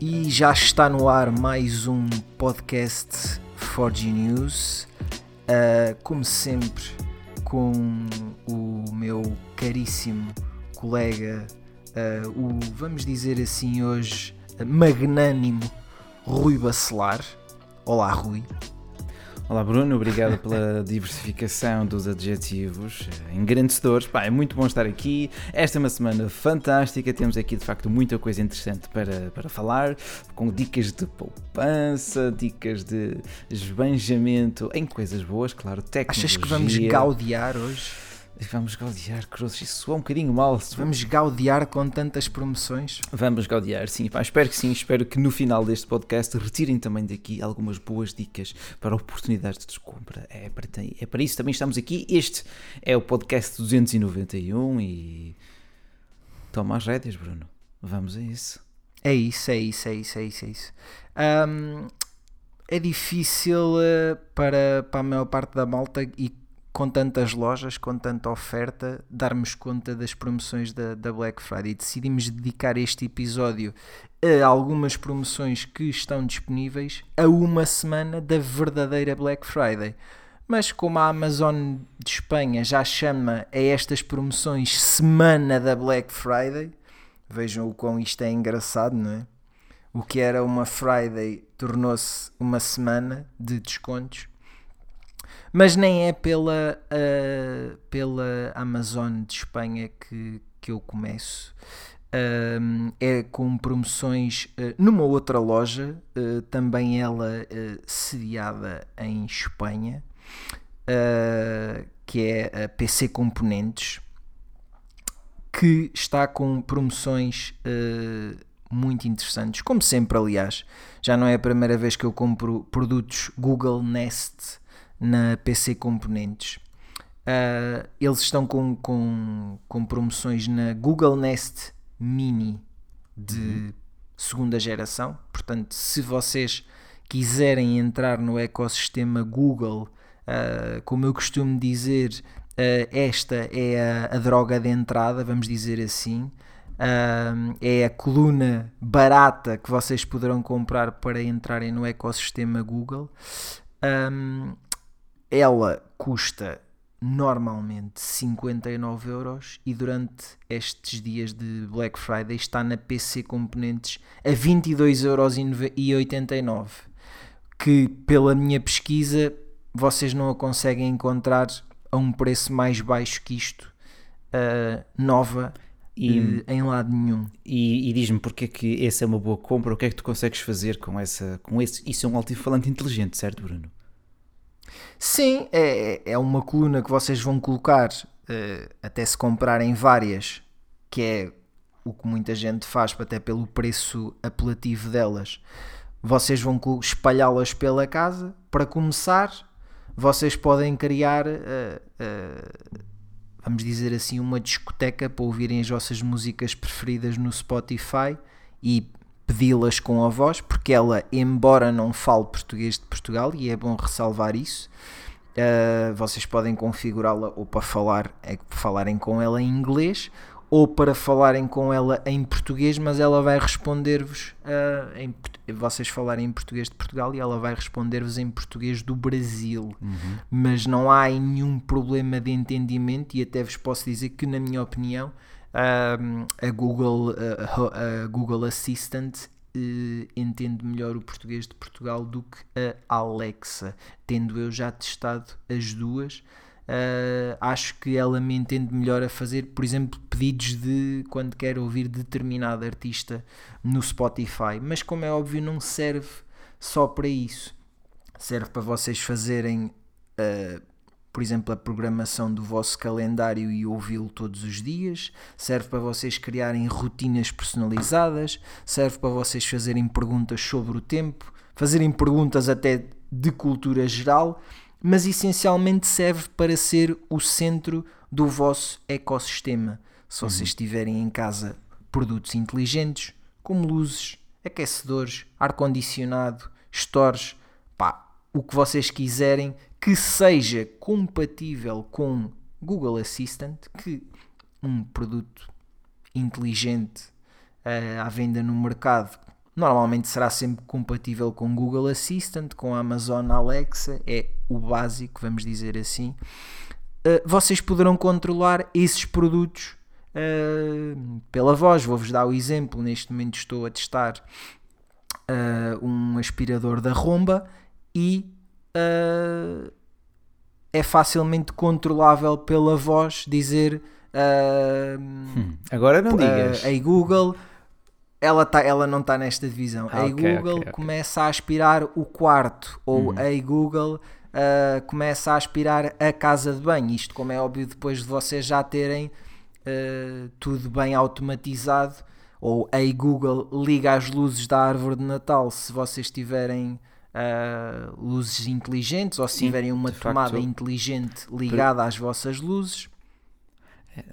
E já está no ar mais um podcast 4G News. Uh, como sempre, com o meu caríssimo colega, uh, o vamos dizer assim hoje, magnânimo Rui Bacelar. Olá, Rui. Olá Bruno, obrigado pela diversificação dos adjetivos engrandecedores. Pá, é muito bom estar aqui. Esta é uma semana fantástica. Temos aqui de facto muita coisa interessante para, para falar, com dicas de poupança, dicas de esbanjamento em coisas boas, claro, tecnologia. Achas que vamos gaudear hoje? Vamos gaudear, cruzes, isso soa um bocadinho mal. Vamos gaudear com tantas promoções? Vamos gaudear, sim. Pá, espero que sim. Espero que no final deste podcast retirem também daqui algumas boas dicas para oportunidades de compra. É para, é para isso também estamos aqui. Este é o podcast 291 e. Toma as rédeas, Bruno. Vamos a isso. É isso, é isso, é isso, é isso. É, isso. Um, é difícil uh, para, para a maior parte da malta e com tantas lojas, com tanta oferta, darmos conta das promoções da, da Black Friday. Decidimos dedicar este episódio a algumas promoções que estão disponíveis a uma semana da verdadeira Black Friday. Mas como a Amazon de Espanha já chama a estas promoções Semana da Black Friday, vejam o quão isto é engraçado, não é? O que era uma Friday tornou-se uma semana de descontos mas nem é pela, uh, pela Amazon de Espanha que, que eu começo. Uh, é com promoções uh, numa outra loja, uh, também ela sediada em Espanha, que é a PC Componentes, que está com promoções muito interessantes, como sempre, aliás. Já não é a primeira vez que eu compro produtos Google Nest na PC Componentes. Uh, eles estão com, com, com promoções na Google Nest Mini de uhum. segunda geração. Portanto, se vocês quiserem entrar no ecossistema Google, uh, como eu costumo dizer, uh, esta é a, a, droga de entrada, vamos dizer assim. é a coluna barata que vocês poderão comprar para entrarem no ecossistema Google. Um, ela custa normalmente 59 euros e durante estes dias de Black Friday está na PC Componentes a 22 euros e 89 que pela minha pesquisa vocês não a conseguem encontrar a um preço mais baixo que isto uh, nova e, uh, em lado nenhum. E, e diz-me porque é que essa é uma boa compra, o que é que tu consegues fazer com essa com esse, isso é um altifalante inteligente, certo Bruno? Sim, é, é uma coluna que vocês vão colocar uh, até se comprarem várias, que é o que muita gente faz, até pelo preço apelativo delas. Vocês vão espalhá-las pela casa. Para começar, vocês podem criar, uh, uh, vamos dizer assim, uma discoteca para ouvirem as vossas músicas preferidas no Spotify e pedi-las com a voz, porque ela, embora não fale português de Portugal, e é bom ressalvar isso, uh, vocês podem configurá-la ou para falar, é, falarem com ela em inglês ou para falarem com ela em português, mas ela vai responder-vos uh, em vocês falarem em português de Portugal e ela vai responder-vos em português do Brasil. Uhum. Mas não há nenhum problema de entendimento e até vos posso dizer que, na minha opinião, a Google, a, a Google Assistant uh, entende melhor o português de Portugal do que a Alexa, tendo eu já testado as duas. Uh, acho que ela me entende melhor a fazer, por exemplo, pedidos de quando quero ouvir determinado artista no Spotify, mas como é óbvio, não serve só para isso, serve para vocês fazerem. Uh, por exemplo, a programação do vosso calendário e ouvi-lo todos os dias, serve para vocês criarem rotinas personalizadas, serve para vocês fazerem perguntas sobre o tempo, fazerem perguntas até de cultura geral, mas essencialmente serve para ser o centro do vosso ecossistema. Se vocês uhum. estiverem em casa produtos inteligentes, como luzes, aquecedores, ar-condicionado, stores, pá, o que vocês quiserem que seja compatível com Google Assistant, que um produto inteligente uh, à venda no mercado normalmente será sempre compatível com Google Assistant, com Amazon Alexa, é o básico, vamos dizer assim. Uh, vocês poderão controlar esses produtos uh, pela voz. Vou-vos dar o exemplo. Neste momento estou a testar um aspirador da Romba e é facilmente controlável pela voz dizer hum, agora não digas. Ei Google ela, tá, ela não está nesta divisão. Ah, okay, Google okay, okay. começa a aspirar o quarto, ou. Ei Google uh, começa a aspirar a casa de banho. Isto, como é óbvio, depois de vocês já terem uh, tudo bem automatizado, ou Ei Google liga as luzes da árvore de Natal se vocês tiverem. Uh, luzes inteligentes ou se tiverem uma tomada facto, inteligente ligada às vossas luzes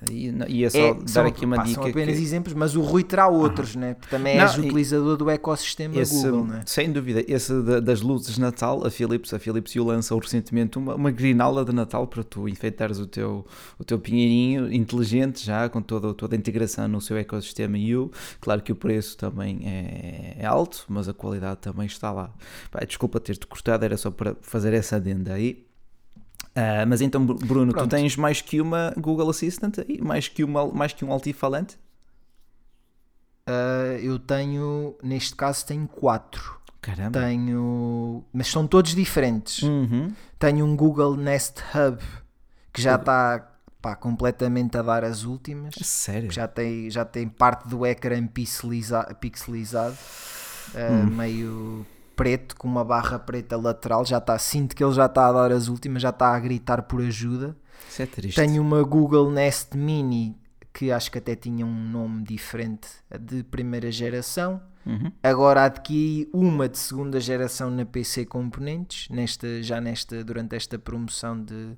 e, é só é, dar são, aqui uma pá, dica. São apenas que... exemplos, mas o Rui terá outros, né? Porque também não, és utilizador do ecossistema esse, Google, né? Sem dúvida. Esse das luzes de Natal, a Philips, a Philips lançou recentemente uma, uma grinalda de Natal para tu enfeitares o teu, o teu pinheirinho inteligente já, com toda, toda a integração no seu ecossistema U. Claro que o preço também é, é alto, mas a qualidade também está lá. Pá, desculpa ter-te cortado, era só para fazer essa adenda aí. Uh, mas então, Bruno, Pronto. tu tens mais que uma Google Assistant e mais que, uma, mais que um altifalante? Uh, eu tenho, neste caso, tenho quatro. Caramba. Tenho, mas são todos diferentes. Uhum. Tenho um Google Nest Hub que já está completamente a dar as últimas. Sério? Já tem, já tem parte do ecrã pixelizado, pixelizado uh, hum. meio preto com uma barra preta lateral, já está, sinto que ele já está a dar as últimas, já está a gritar por ajuda. Isso é triste. Tenho uma Google Nest Mini que acho que até tinha um nome diferente de primeira geração. Uhum. Agora adquiri uma de segunda geração na PC Componentes, nesta, já nesta, durante esta promoção de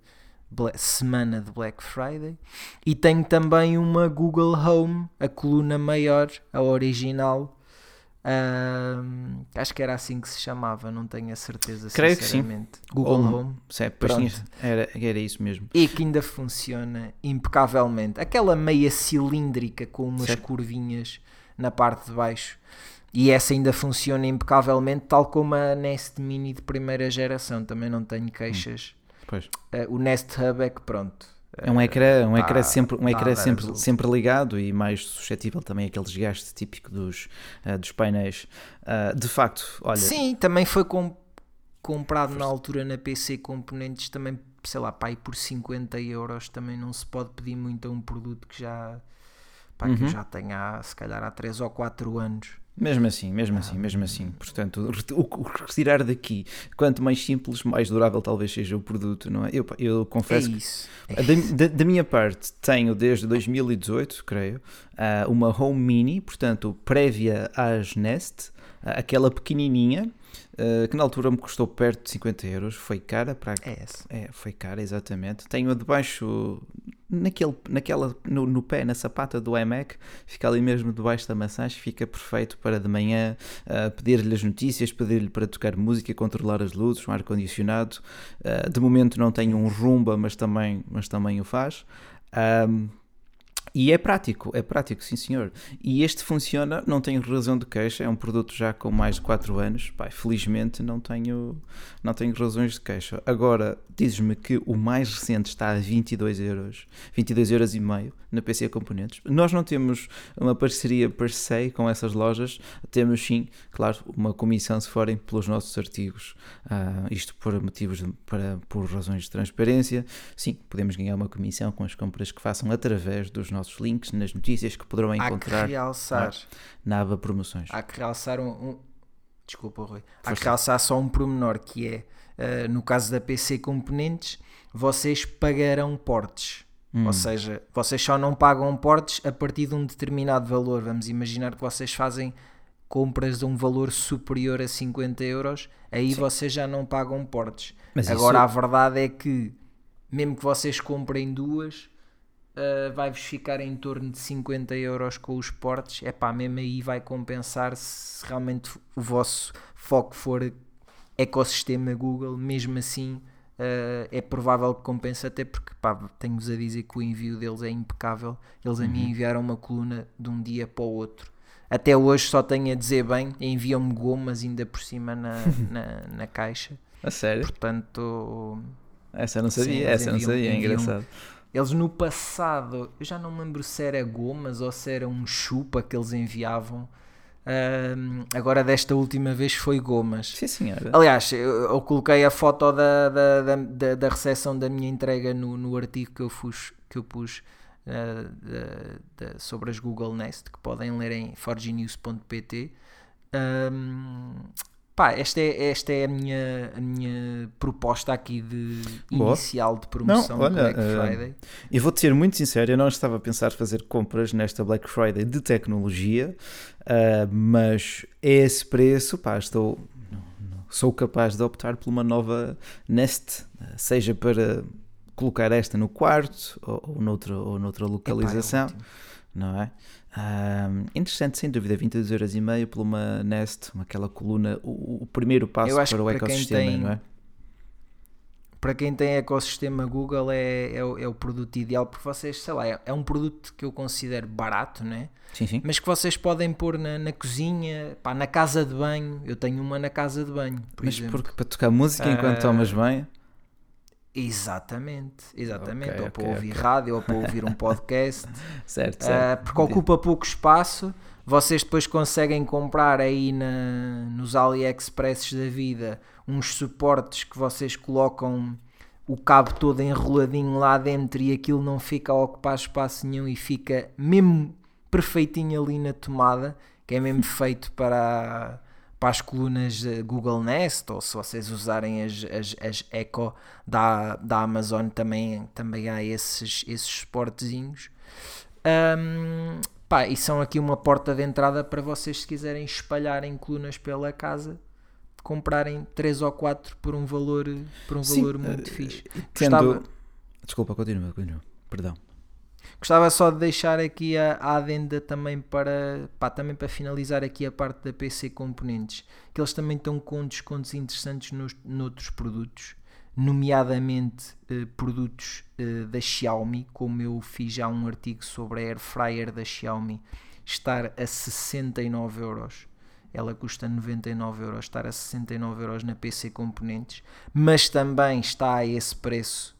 Black, semana de Black Friday. E tenho também uma Google Home, a coluna maior, a original, Acho que era assim que se chamava, não tenho a certeza. Creio que sim. Google Home. Home. era, era isso mesmo. E que ainda funciona impecavelmente. Aquela meia cilíndrica com umas certo. curvinhas na parte de baixo. E essa ainda funciona impecavelmente, tal como a Nest Mini de primeira geração. Também não tenho queixas. Hum, uh, o Nest Hub é que pronto é um ecrã, um ecrã, tá, sempre, um ecrã sempre, sempre ligado e mais suscetível também àquele desgaste típico dos, uh, dos painéis. Uh, de facto, olha. Sim, também foi com, comprado na altura na PC Componentes, também, sei lá, pai, por 50 euros. Também não se pode pedir muito a um produto que já, pá, uhum. que já tenha, se calhar, há 3 ou 4 anos. Mesmo assim, mesmo assim, mesmo assim. Portanto, o retirar daqui, quanto mais simples, mais durável talvez seja o produto, não é? Eu, eu confesso é isso. que, da, da, da, minha parte, tenho desde 2018, creio, ah, uma Home Mini, portanto, prévia às Nest, ah, aquela pequenininha, Uh, que na altura me custou perto de 50 euros, foi cara para é, é foi cara exatamente. Tenho a debaixo naquele, naquela, no, no, pé, na sapata do iMac, fica ali mesmo debaixo da massagem, fica perfeito para de manhã uh, pedir-lhe as notícias, pedir-lhe para tocar música, controlar as luzes, um ar-condicionado. Uh, de momento não tenho um rumba, mas também, mas também o faz. Um, e é prático, é prático, sim senhor. E este funciona, não tenho razão de queixa, é um produto já com mais de 4 anos. Pai, felizmente não tenho, não tenho razões de queixa. Agora, dizes-me que o mais recente está a 22 euros, 22 euros e meio na PC Componentes. Nós não temos uma parceria per se com essas lojas, temos sim, claro, uma comissão se forem pelos nossos artigos. Uh, isto por motivos, de, para, por razões de transparência. Sim, podemos ganhar uma comissão com as compras que façam através dos nossos links nas notícias que poderão encontrar na, na aba promoções. Há que realçar um, um... Desculpa, Rui. Há Força. que realçar só um pormenor que é, uh, no caso da PC Componentes, vocês pagarão portes. Hum. Ou seja, vocês só não pagam portes a partir de um determinado valor. Vamos imaginar que vocês fazem compras de um valor superior a 50 euros, aí Sim. vocês já não pagam portes. Mas Agora isso... a verdade é que, mesmo que vocês comprem duas, uh, vai-vos ficar em torno de 50 euros com os portes. É pá, mesmo aí vai compensar se realmente o vosso foco for ecossistema Google, mesmo assim. Uh, é provável que compense, até porque tenho-vos a dizer que o envio deles é impecável. Eles a mim uhum. enviaram uma coluna de um dia para o outro. Até hoje só tenho a dizer bem, enviam-me gomas ainda por cima na, na, na, caixa. A sério? Portanto. Essa eu não sabia, sim, essa eu não sabia, é engraçado. Eles no passado, eu já não me lembro se era gomas ou se era um chupa que eles enviavam. Uh, agora desta última vez foi gomas. Sim, senhora. Aliás, eu, eu coloquei a foto da, da, da, da, recepção da minha entrega no, no artigo que eu, fus, que eu pus uh, sobre as Google Nest, que podem ler em forginews.pt. Um, Pá, esta é, esta é a, minha, a minha proposta aqui de Boa. inicial de promoção não, olha, Black eh, Friday. Uh, e vou-te ser muito sincero, eu não estava a pensar fazer compras nesta Black Friday de tecnologia, uh, mas a esse preço, pá, estou, sou capaz de optar por uma nova Nest, seja para colocar esta no quarto ou, ou, noutra, ou noutra localização, Epá, é não é? Um, interessante, sem dúvida, 22,5€ por uma Nest, aquela coluna, o, o primeiro passo para o ecossistema, tem, não é? Para quem tem ecossistema Google é, é, o, é o produto ideal, porque vocês, sei lá, é, é, um produto que eu considero barato, né? Sim, sim. Mas que vocês podem pôr na, na cozinha, pá, na casa de banho. Eu tenho uma na casa de banho, por Mas exemplo. porque para tocar música enquanto uh, tomas banho? Exatamente, exatamente. Okay, ou okay, para ouvir okay. rádio, ou para ouvir um podcast. certo, certo. Uh, porque ocupa pouco espaço. Vocês depois conseguem comprar aí na, nos AliExpress da vida uns suportes que vocês colocam o cabo todo enroladinho lá dentro e aquilo não fica a ocupar espaço nenhum e fica mesmo perfeitinho ali na tomada, que é mesmo feito para para as colunas Google Nest ou se vocês usarem as, as, as Echo da, da Amazon também, também há esses, esses suportezinhos. Um, pá, e são aqui uma porta de entrada para vocês se quiserem espalharem colunas pela casa comprarem 3 ou 4 por um valor, por um Sim, valor muito uh, fixe. Tendo... Gostava... Desculpa, continua, continua. Perdão. Gostava só de deixar aqui a, a adenda também para, pá, também para finalizar aqui a parte da PC Componentes, que eles também estão com descontos interessantes nos, noutros produtos, nomeadamente eh, produtos eh, da Xiaomi, como eu fiz já um artigo sobre a Air Fryer da Xiaomi, estar a 69 euros. Ela custa 99 euros, estar a 69 euros na PC Componentes, mas também está a esse preço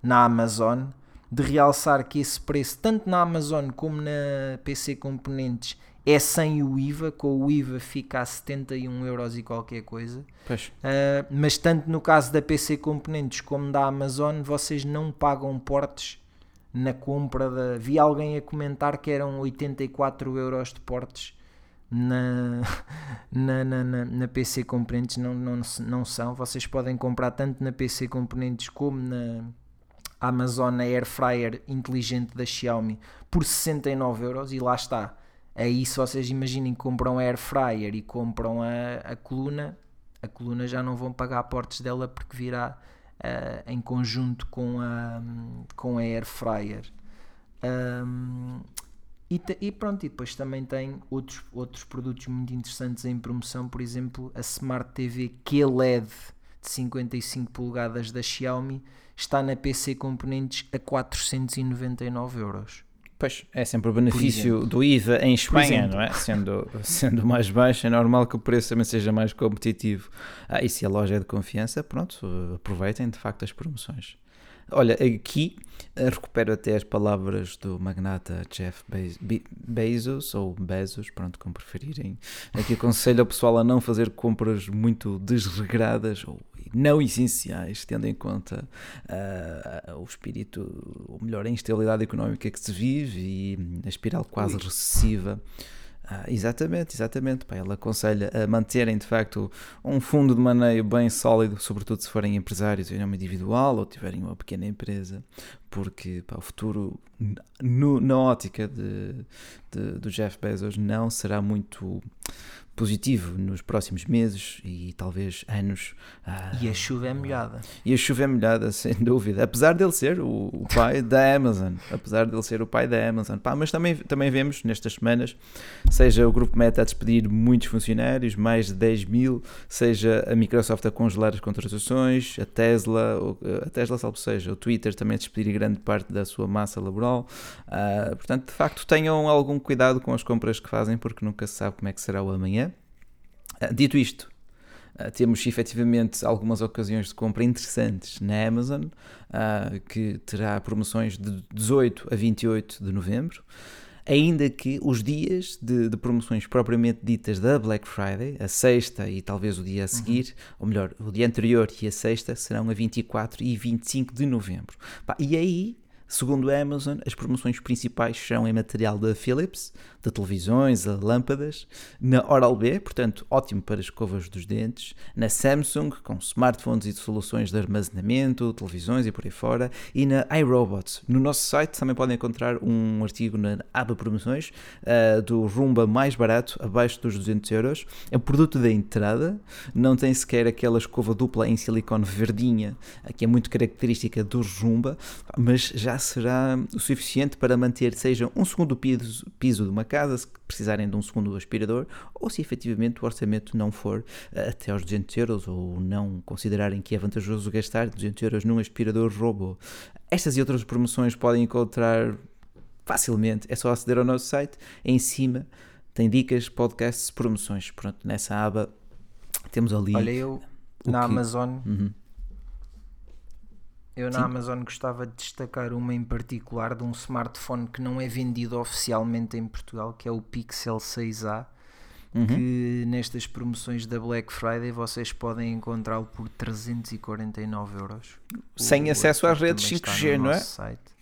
na Amazon de realçar que esse preço, tanto na Amazon como na PC Componentes, é sem o IVA, com o IVA fica a 71 euros e qualquer coisa. Uh, mas tanto no caso da PC Componentes como da Amazon, vocês não pagam portes na compra da. Vi alguém a comentar que eram 84 euros de portes na, na, na, na, na PC Componentes. Não, não, não são. Vocês podem comprar tanto na PC Componentes como na Amazon Air Fryer inteligente da Xiaomi por 69 euros e lá está. Aí se vocês imaginem que compram a Air Fryer e compram a, a coluna, a coluna já não vão pagar aportes dela porque virá uh, em conjunto com a, com a Air Fryer. Um, e, e, pronto, e depois também tem outros, outros produtos muito interessantes em promoção, por exemplo, a Smart TV QLED de 55 polegadas da Xiaomi está na PC Componentes a 499 euros. Pois, é sempre o benefício do IVA em Espanha, não é? Sendo, sendo mais baixo, é normal que o preço também seja mais competitivo. Ah, e se a loja é de confiança, pronto, aproveitem de facto as promoções. Olha, aqui eh, recupero até as palavras do magnata Jeff Bezos, ou Bezos, pronto, como preferirem. Aqui aconselho ao pessoal a não fazer compras muito desregradas ou não essenciais, tendo em conta uh, o espírito, ou melhor, a instabilidade económica que se vive e a espiral quase recessiva ah, exatamente, exatamente. Pá, ele aconselha a manterem de facto um fundo de maneio bem sólido, sobretudo se forem empresários em nome individual ou tiverem uma pequena empresa, porque pá, o futuro, no, na ótica de, de, do Jeff Bezos, não será muito positivo nos próximos meses e talvez anos. Ah, e a chuva é molhada. E a chuva é molhada, sem dúvida. Apesar dele ser o, o pai da Amazon. Apesar dele ser o pai da Amazon. Pá, mas também, também vemos nestas semanas, seja o grupo Meta a despedir muitos funcionários, mais de 10 mil, seja a Microsoft a congelar as contratações, a Tesla, a Tesla, salvo seja, o Twitter também a despedir grande parte da sua massa laboral. Uh, portanto, de facto, tenham algum cuidado com as compras que fazem, porque nunca se sabe como é que será o amanhã. Uh, dito isto, Uh, temos efetivamente algumas ocasiões de compra interessantes na Amazon, uh, que terá promoções de 18 a 28 de novembro ainda que os dias de, de, promoções propriamente ditas da Black Friday, a sexta e talvez o dia a seguir, uhum. ou melhor, o dia anterior e a sexta, serão a 24 e 25 de novembro. E aí Segundo a Amazon, as promoções principais serão em material da Philips, de televisões a lâmpadas, na Oral-B, portanto ótimo para escovas dos dentes, na Samsung, com smartphones e soluções de armazenamento, televisões e por aí fora, e na iRobot. No nosso site também podem encontrar um artigo na aba promoções uh, do Rumba mais barato, abaixo dos 200 euros. É um produto da entrada, não tem sequer aquela escova dupla em silicone verdinha, que é muito característica do Rumba, mas já será o suficiente para manter, seja um segundo piso, piso de uma casa, se precisarem de um segundo aspirador, ou se efetivamente o orçamento não for uh, até aos 200 euros, ou não considerarem que é vantajoso gastar 200 euros num aspirador robô. Estas e outras promoções podem encontrar facilmente, é só aceder ao nosso site, em cima tem dicas, podcasts, promoções. Pronto, nessa aba temos ali. Olha, eu na que... Amazon. Uhum eu na Sim. Amazon gostava de destacar uma em particular de um smartphone que não é vendido oficialmente em Portugal, que é o Pixel 6a. Uhum. Que nestas promoções da Black Friday vocês podem encontrá-lo por 349 euros. Sem o, acesso às redes 5G, não é? Site.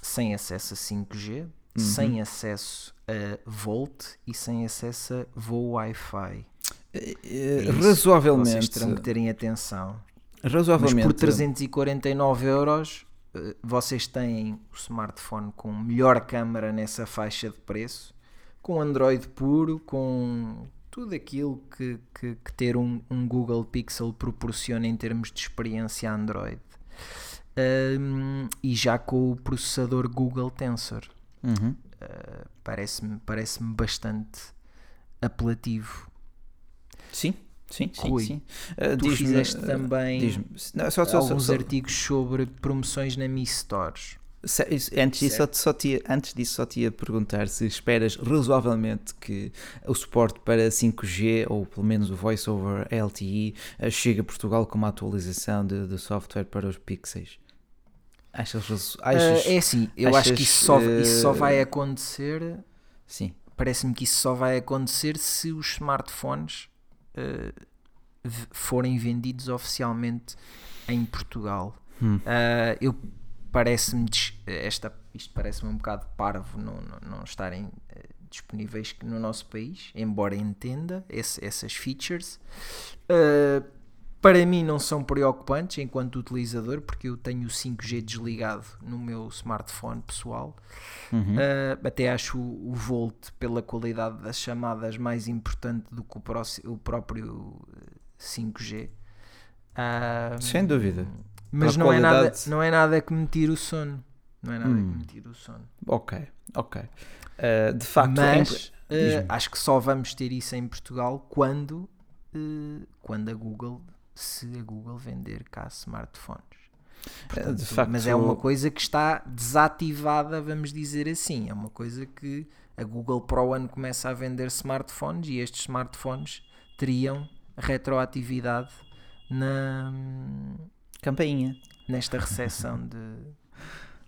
Sem acesso a 5G, uhum. sem acesso a Volt e sem acesso a voo Wi-Fi. É, é, razoavelmente. Vocês terão que terem atenção. Razoavelmente. Mas por 349 euros eh, vocês têm o smartphone com melhor câmera nessa faixa de preço, com Android puro, com tudo aquilo que, que, que ter um, um, Google Pixel proporciona em termos de experiência Android. Um, e já com o processador Google Tensor. Uhum. Uh, parece-me parece bastante apelativo. Sim, Sim, sim, Rui, sim. Uh, tu fizeste uh, também não, só, só, alguns só, artigos sobre promoções na Mi Stores. Antes disso, só te, antes disso, só te ia perguntar se esperas razoavelmente que o suporte para 5G ou pelo menos o Voice over LTE eh, chegue a Portugal com uma atualização de, de software para os Pixels. Achas, achas, uh, é assim, eu achas, acho que isso só, isso só vai acontecer. Sim. Parece-me que isso só vai acontecer se os smartphones uh, forem vendidos oficialmente em Portugal. Hum. Uh, eu parece-me esta isto parece-me um bocado parvo não, não, não estarem uh, disponíveis no nosso país, embora entenda esse, essas features. Uh, para mim não são preocupantes enquanto utilizador, porque eu tenho o 5G desligado no meu smartphone pessoal. Uhum. Uh, até acho o, o, Volt, pela qualidade das chamadas, mais importante do que o, o próprio 5G. Uh, Sem dúvida. Mas não, qualidade... é nada, não é nada que me tire o sono. Não é nada hum. que me tire o sono. Ok, ok. Uh, de facto, mas acho que só vamos ter isso em Portugal quando, quando a Google se a Google vender cá smartphones. Portanto, de facto, mas é uma coisa que está desativada, vamos dizer assim. É uma coisa que a Google Pro ano começa a vender smartphones e estes smartphones teriam retroatividade na campainha nesta recepção de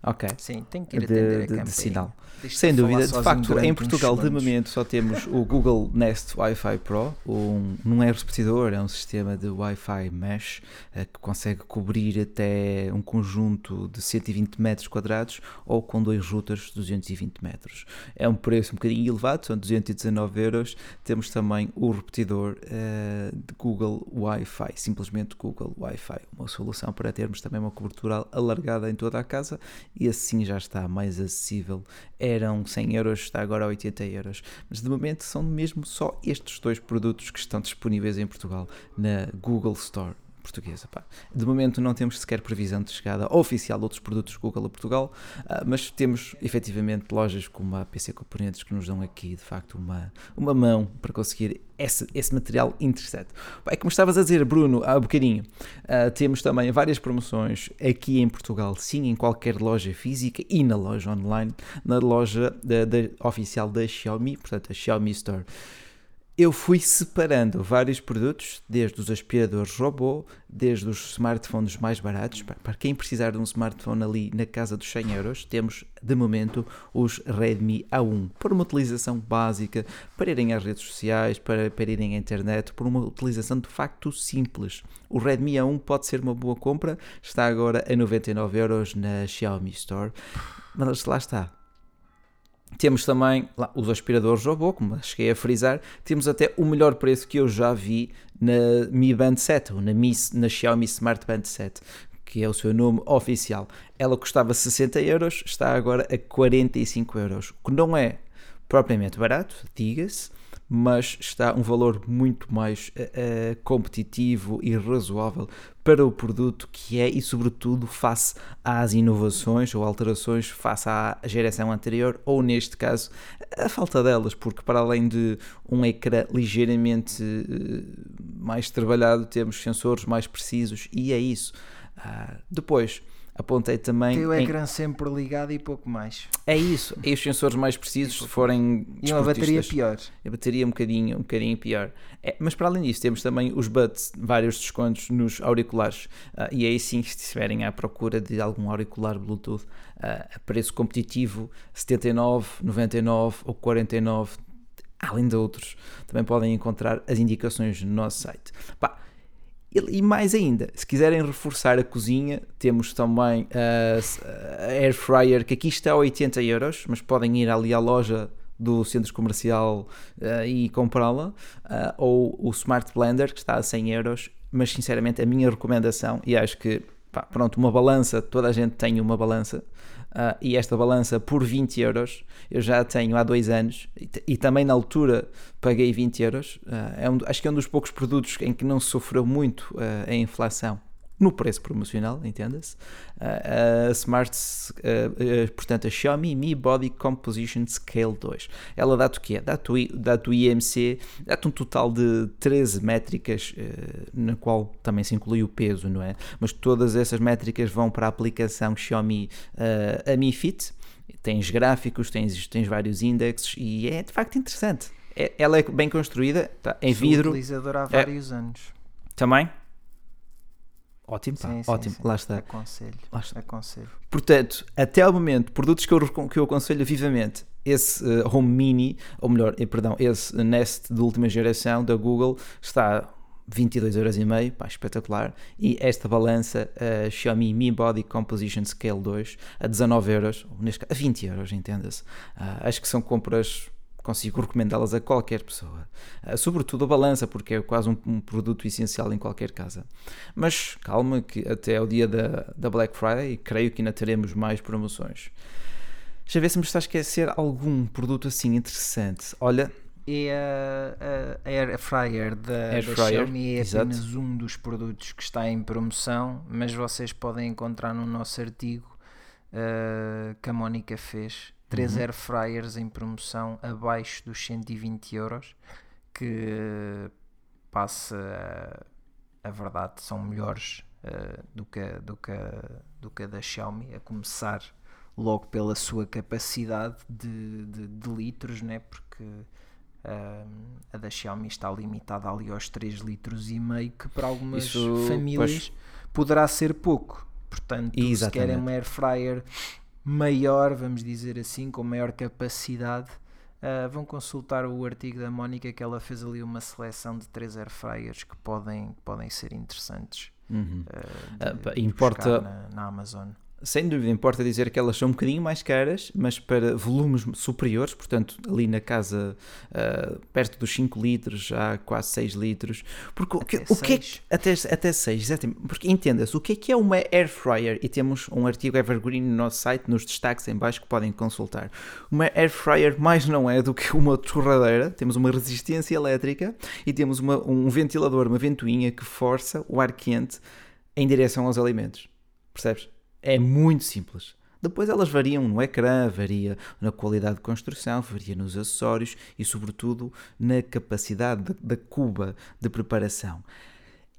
Ok. Sim, tem que ir atender de, a de, sinal. Sem dúvida, de facto, em Portugal de momento só temos o Google Nest Wi-Fi Pro, um, não é repetidor, é um sistema de Wi-Fi mesh uh, que consegue cobrir até um conjunto de 120 metros quadrados ou com dois routers de 220 metros. É um preço um bocadinho elevado, são 219 euros. Temos também o repetidor uh, de Google Wi-Fi, simplesmente Google Wi-Fi, uma solução para termos também uma cobertura alargada em toda a casa esse sim já está mais acessível. Eram 100 euros, está agora a 80 euros. Mas de momento são mesmo só estes dois produtos que estão disponíveis em Portugal na Google Store portuguesa. Pá. De momento não temos sequer previsão de chegada oficial de outros produtos Google a Portugal, uh, mas temos efetivamente lojas como a PC Componentes que nos dão aqui de facto uma, uma mão para conseguir esse, esse material interessante. É como estavas a dizer, Bruno, há um bocadinho, uh, temos também várias promoções aqui em Portugal, sim, em qualquer loja física e na loja online, na loja da, da oficial da Xiaomi, portanto a Xiaomi Store eu fui separando vários produtos, desde os aspiradores robô, desde os smartphones mais baratos. Para quem precisar de um smartphone ali na casa dos 100 euros, temos de momento os Redmi A1, por uma utilização básica, para irem às redes sociais, para, para irem à internet, por uma utilização de facto simples. O Redmi A1 pode ser uma boa compra, está agora a 99 euros na Xiaomi Store, mas lá está temos também lá, os aspiradores robô, como cheguei a frisar. Temos até o melhor preço que eu já vi na Mi Band 7, ou na, Mi, na Xiaomi Smart Band 7, que é o seu nome oficial. Ela custava 60 euros, está agora a 45 euros, o que não é propriamente barato, diga-se, mas está um valor muito mais uh, competitivo e razoável para o produto que é e, sobretudo, face às inovações ou alterações face à geração anterior, ou neste caso, a falta delas, porque para além de um ecrã ligeiramente uh, mais trabalhado, temos sensores mais precisos e é isso. Uh, depois apontei também. Tem o ecrã em... sempre ligado e pouco mais. É isso. E os sensores mais precisos, se forem. E uma bateria pior. A bateria um bocadinho, um bocadinho pior. É, mas para além disso, temos também os buds, vários descontos nos auriculares. Uh, e aí sim, se estiverem à procura de algum auricular Bluetooth uh, a preço competitivo, 79, 99 ou 49. Além de outros, também podem encontrar as indicações no nosso site. Pá, e mais ainda, se quiserem reforçar a cozinha, temos também a, Air Fryer, que aqui está a 80 euros, mas podem ir ali à loja do centro comercial uh, e comprá-la, uh, ou o Smart Blender, que está a 100 euros, mas sinceramente a minha recomendação, e acho que, pá, pronto, uma balança, toda a gente tem uma balança, Uh, e esta balança por 20 euros eu já tenho há dois anos e, e também na altura paguei 20 euros. Uh, é um, acho que é um dos poucos produtos em que não sofreu muito uh, a inflação no preço promocional, entenda-se. A Smart, uh, uh, portanto, a Xiaomi Mi Body Composition Scale 2. Ela dá-te o quê? Dá-te o, dá o IMC, dá-te um total de 13 métricas, na qual também se inclui o peso, não é? Mas todas essas métricas vão para a aplicação Xiaomi a Mi Fit. Tens gráficos, tens, tens vários índices e é de facto interessante. É, ela é bem construída, tá, em Sou vidro. utilizador há é. vários é, anos. Também? Ótimo, pá, sim, ótimo, sim, lá está. Aconselho, lá está. aconselho. Portanto, até ao momento, produtos que eu, que eu aconselho vivamente, esse uh, Home Mini, ou melhor, eh, perdão, esse Nest de última geração da Google está 22,5€, pá, espetacular. E esta balança, a Xiaomi Mi Body Composition Scale 2, a 19€, neste caso, a 20€, entenda-se. Uh, acho que são compras consigo recomendá-las a qualquer pessoa. Uh, sobretudo a balança, porque é quase um, um, produto essencial em qualquer casa. Mas calma, que até ao dia da, da Black Friday, creio que ainda teremos mais promoções. Deixa eu ver se me está a esquecer algum produto assim interessante. Olha. E a, a Air Fryer da, Air da Fryer, Xiaomi é exato. apenas um dos produtos que está em promoção, mas vocês podem encontrar no nosso artigo uh, que a Mónica fez 3 uhum. air fryers em promoção abaixo dos 120 euros que passa a, a verdade são melhores uh, do, que, do, que, do que a da Xiaomi a começar logo pela sua capacidade de, de, de litros né? porque uh, a da Xiaomi está limitada ali aos 3 litros e meio que para algumas Isso, famílias pois. poderá ser pouco portanto Exatamente. se querem um air fryer maior, vamos dizer assim, com maior capacidade, uh, vão consultar o artigo da Mónica que ela fez ali uma seleção de três airfryers que podem, podem ser interessantes uhum. uh, de, uh, importa na, na, Amazon. Sem dúvida, importa dizer que elas são um bocadinho mais caras, mas para volumes superiores, portanto, ali na casa, uh, perto dos 5 litros, já quase 6 litros. Porque o que, o que é até, até 6, exatamente. Porque entenda-se, o que é que é uma air fryer? E temos um artigo evergreen no nosso site, nos destaques em baixo, que podem consultar. Uma air fryer mais não é do que uma torradeira, temos uma resistência elétrica e temos uma, um ventilador, uma ventoinha que força o ar quente em direção aos alimentos. Percebes? É muito simples. Depois elas variam no ecrã, varia na qualidade de construção, varia nos acessórios e, sobretudo, na capacidade da cuba de preparação.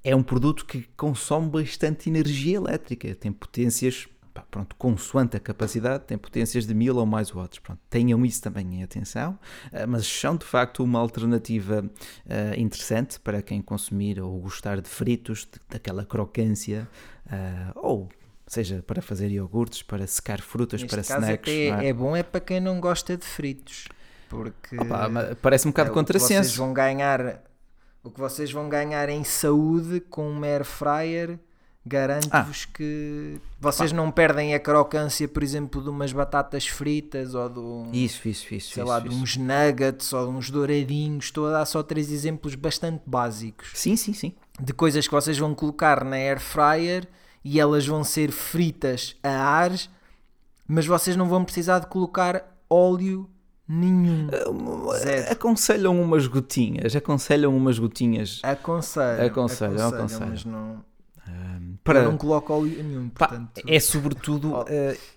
É um produto que consome bastante energia elétrica, tem potências, pronto, consoante a capacidade, tem potências de mil ou mais watts. Pronto, tenham isso também em atenção, eh, mas são de facto uma alternativa uh, interessante para quem consumir ou gostar de fritos, de, daquela crocância, uh, ou seja para fazer iogurtes, para secar frutas, Neste para caso snacks. Até é? é? bom é para quem não gosta de fritos, porque parece um bocado é, contrassenso. Vocês vão ganhar o que vocês vão ganhar em saúde com um air fryer garanto-vos ah. que vocês não perdem a crocância, por exemplo, de umas batatas fritas ou de um, isso, isso, isso, sei isso, lá, isso. de uns nuggets ou de uns douradinhos. Estou a dar só três exemplos bastante básicos. Sim, sim, sim. De coisas que vocês vão colocar na air fryer e elas vão ser fritas a ar, mas vocês não vão precisar de colocar óleo nenhum. Zero. Aconselham umas gotinhas, aconselham umas gotinhas. Aconselham, aconselham, aconselham, aconselham. mas não. para... Eu não coloco óleo nenhum, portanto... é sobretudo, uh,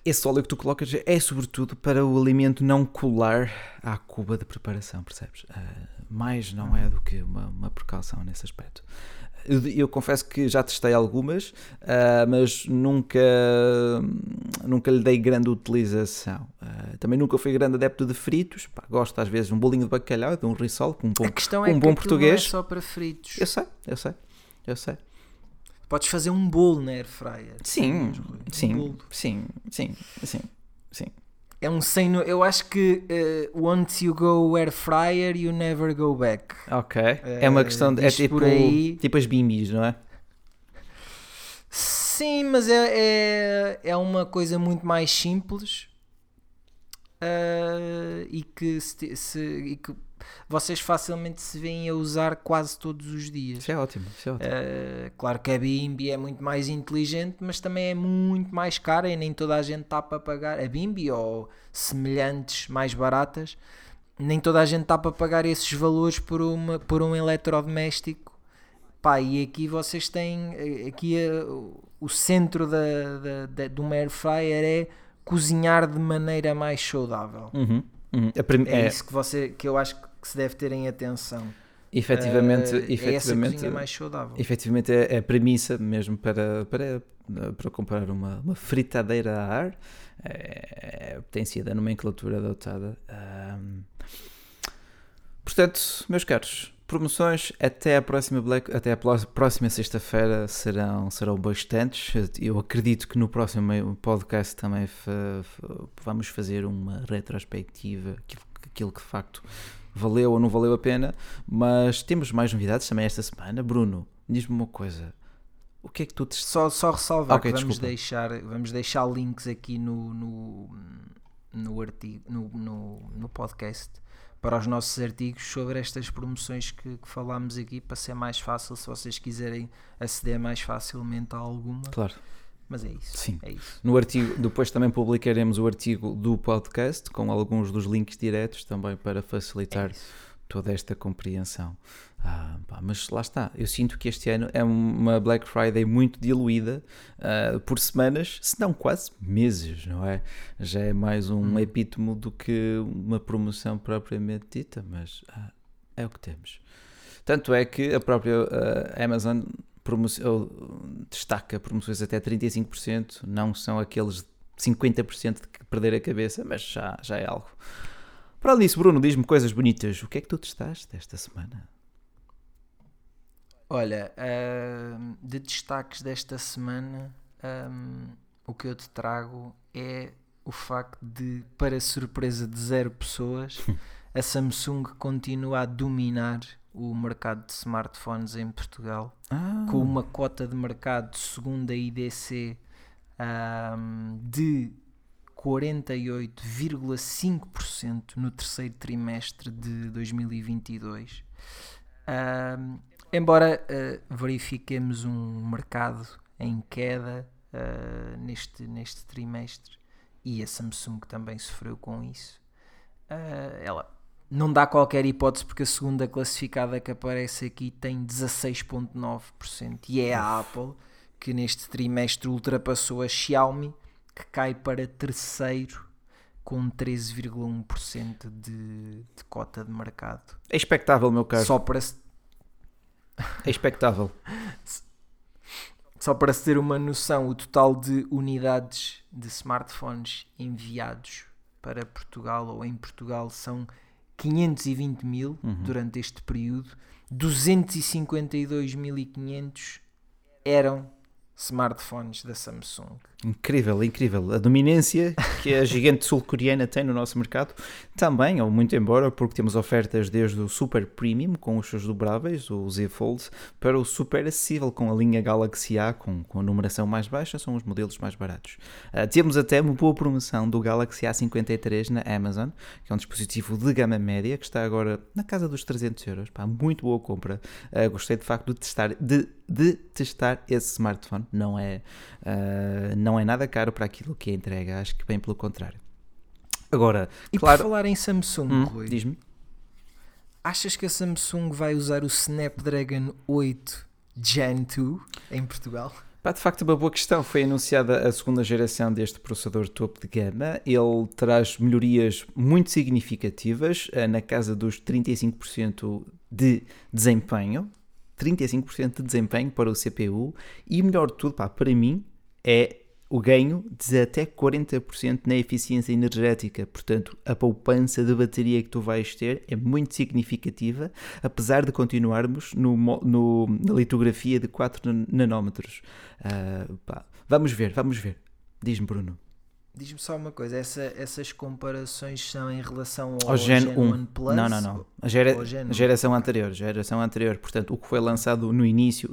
esse óleo que tu colocas é sobretudo para o alimento não colar à cuba de preparação, percebes? Uh, mais não é do que uma, uma precaução nesse aspecto. Eu, eu, confesso que já testei algumas, uh, mas nunca, nunca lhe dei grande utilização. Uh, também nunca fui grande adepto de fritos. Pá, gosto às vezes de um bolinho de bacalhau, de um risol com um bom, A questão é um bom que português. não é só para fritos. Eu sei, eu sei, eu sei. Podes fazer um bolo na air fryer. Sim, sim, um sim, sim, sim, sim. É um sem. Eu acho que uh, once you go air fryer, you never go back. Ok. Uh, é uma questão de. É tipo, aí... tipo as bimbis, não é? Sim, mas é, é, é uma coisa muito mais simples uh, e, que se, se, e que vocês facilmente se veem a usar quase todos os dias. Isso é ótimo. Isso é ótimo. Uh, claro que a Bimbi é muito mais inteligente, mas também é muito mais cara e nem toda a gente está para pagar. A Bimbi ou semelhantes mais baratas, nem toda a gente está para pagar esses valores por, uma, por um eletrodoméstico. Pá, e aqui vocês têm aqui a, o centro da, da, da, do air fryer é cozinhar de maneira mais saudável. Uhum, uhum. É, é, isso que, você, que eu acho que se deve ter em atenção. Efetivamente, uh, efetivamente, é mais saudável. Efetivamente é, é a premissa mesmo para, para, para comprar uma, uma fritadeira a ar. É, tem sido a nomenclatura adotada. Um, portanto, meus caros, promoções até a próxima Black, até a próxima sexta-feira serão serão bastantes. Eu acredito que no próximo podcast também vamos fazer uma retrospectiva aquilo, aquilo que de facto valeu ou não valeu a pena, mas temos mais novidades também esta semana. Bruno, diz-me uma coisa. O que é que tu te... só só ressalvar okay, que vamos deixar vamos deixar links aqui no no, no artigo no, no, no podcast para os nossos artigos sobre estas promoções que, que, falámos aqui para ser mais fácil se vocês quiserem aceder mais facilmente a alguma. Claro. Mas é isso. Sim. É isso. No artigo, depois também publicaremos o artigo do podcast com alguns dos links diretos também para facilitar é toda esta compreensão. Ah, pá, mas lá está, eu sinto que este ano é uma Black Friday muito diluída uh, por semanas, se não quase meses, não é? Já é mais um hum. epítome do que uma promoção propriamente dita, mas ah, é o que temos. Tanto é que a própria uh, Amazon destaca promoções até 35%, não são aqueles 50% de perder a cabeça, mas já, já é algo. Para além disso, Bruno, diz-me coisas bonitas. O que é que tu testaste esta semana? Olha, uh, de destaques desta semana, um, o que eu te trago é o facto de, para surpresa de zero pessoas, a Samsung continua a dominar o mercado de smartphones em Portugal, ah. com uma cota de mercado segundo a IDC um, de 48,5% no terceiro trimestre de 2022. Um, embora uh, verifiquemos um mercado em queda uh, neste, neste trimestre e a Samsung também sofreu com isso, uh, ela não dá qualquer hipótese porque a segunda classificada que aparece aqui tem 16,9% e é a Apple que neste trimestre ultrapassou a Xiaomi que cai para terceiro com 13,1% de, de cota de mercado. É expectável, meu caro. Só para é expectável. Só para se ter uma noção, o total de unidades de smartphones enviados para Portugal ou em Portugal são 520 mil uhum. durante este período, 252.500 eram smartphones da Samsung. Incrível, incrível. A dominância que a gigante sul-coreana tem no nosso mercado também, ou muito embora, porque temos ofertas desde o Super Premium com os seus dobráveis, o Z Fold, para o Super Acessível com a linha Galaxy A com, com a numeração mais baixa, são os modelos mais baratos. Uh, temos até uma boa promoção do Galaxy A53 na Amazon, que é um dispositivo de gama média que está agora na casa dos 300 euros. Pá, muito boa compra. Uh, gostei de facto de testar, de, de testar esse smartphone. Não é, uh, não é nada caro para aquilo que é entrega, acho que bem pelo contrário. Agora, e claro, por falar em Samsung, hum, Rui, diz-me. Achas que a Samsung vai usar o Snapdragon 8 Gen 2 em Portugal? Pá, de facto, uma boa questão. Foi anunciada a segunda geração deste processador topo de gama. Ele traz melhorias muito significativas, eh, na casa dos 35% de desempenho. 35% de desempenho para o CPU. E melhor de tudo, pá, para mim, é o ganho de até 40% na eficiência energética. Portanto, a poupança de bateria que tu vais ter é muito significativa, apesar de continuarmos no, no na litografia de 4 nanómetros. Uh, vamos ver, vamos ver. Diz-me, Bruno. Diz-me só uma coisa, essa, essas comparações são em relação ao, ao Gen, Gen 1 Plus? Não, não, não. A, gera, geração anterior, geração anterior. Portanto, o que foi lançado no início,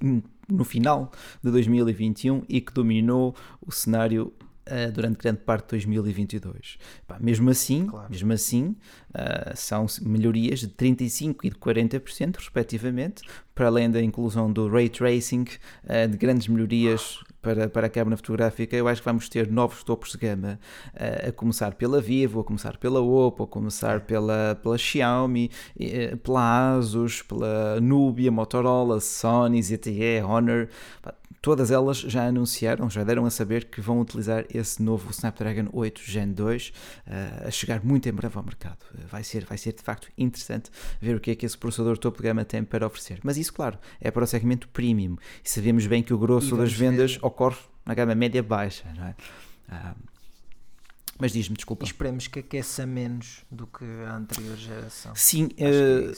no final de 2021 e que dominou o cenário uh, durante grande parte de 2022. Pá, mesmo assim, claro. mesmo assim uh, são melhorias de 35% e de 40%, respectivamente, para além da inclusão do Ray Tracing, uh, de grandes melhorias para, para a câmara fotográfica, eu acho que vamos ter novos topos de gama, a começar pela Vivo, a começar pela Oppo, a começar pela, pela Xiaomi, pela Asus, pela Nubia, Motorola, Sony, ZTE, Honor. Todas elas já anunciaram, já deram a saber que vão utilizar esse novo Snapdragon 8 Gen 2 uh, eh, a chegar muito em breve ao mercado. vai, ser, vai ser de facto interessante ver o que é que esse processador topo de gama tem para oferecer. Mas isso, claro, é para o segmento premium. E sabemos bem que o grosso das vendas ver. ocorre na gama média baixa. Não é? Uh, mas diz-me, desculpa. E esperemos que aqueça menos do que a anterior geração. Sim, é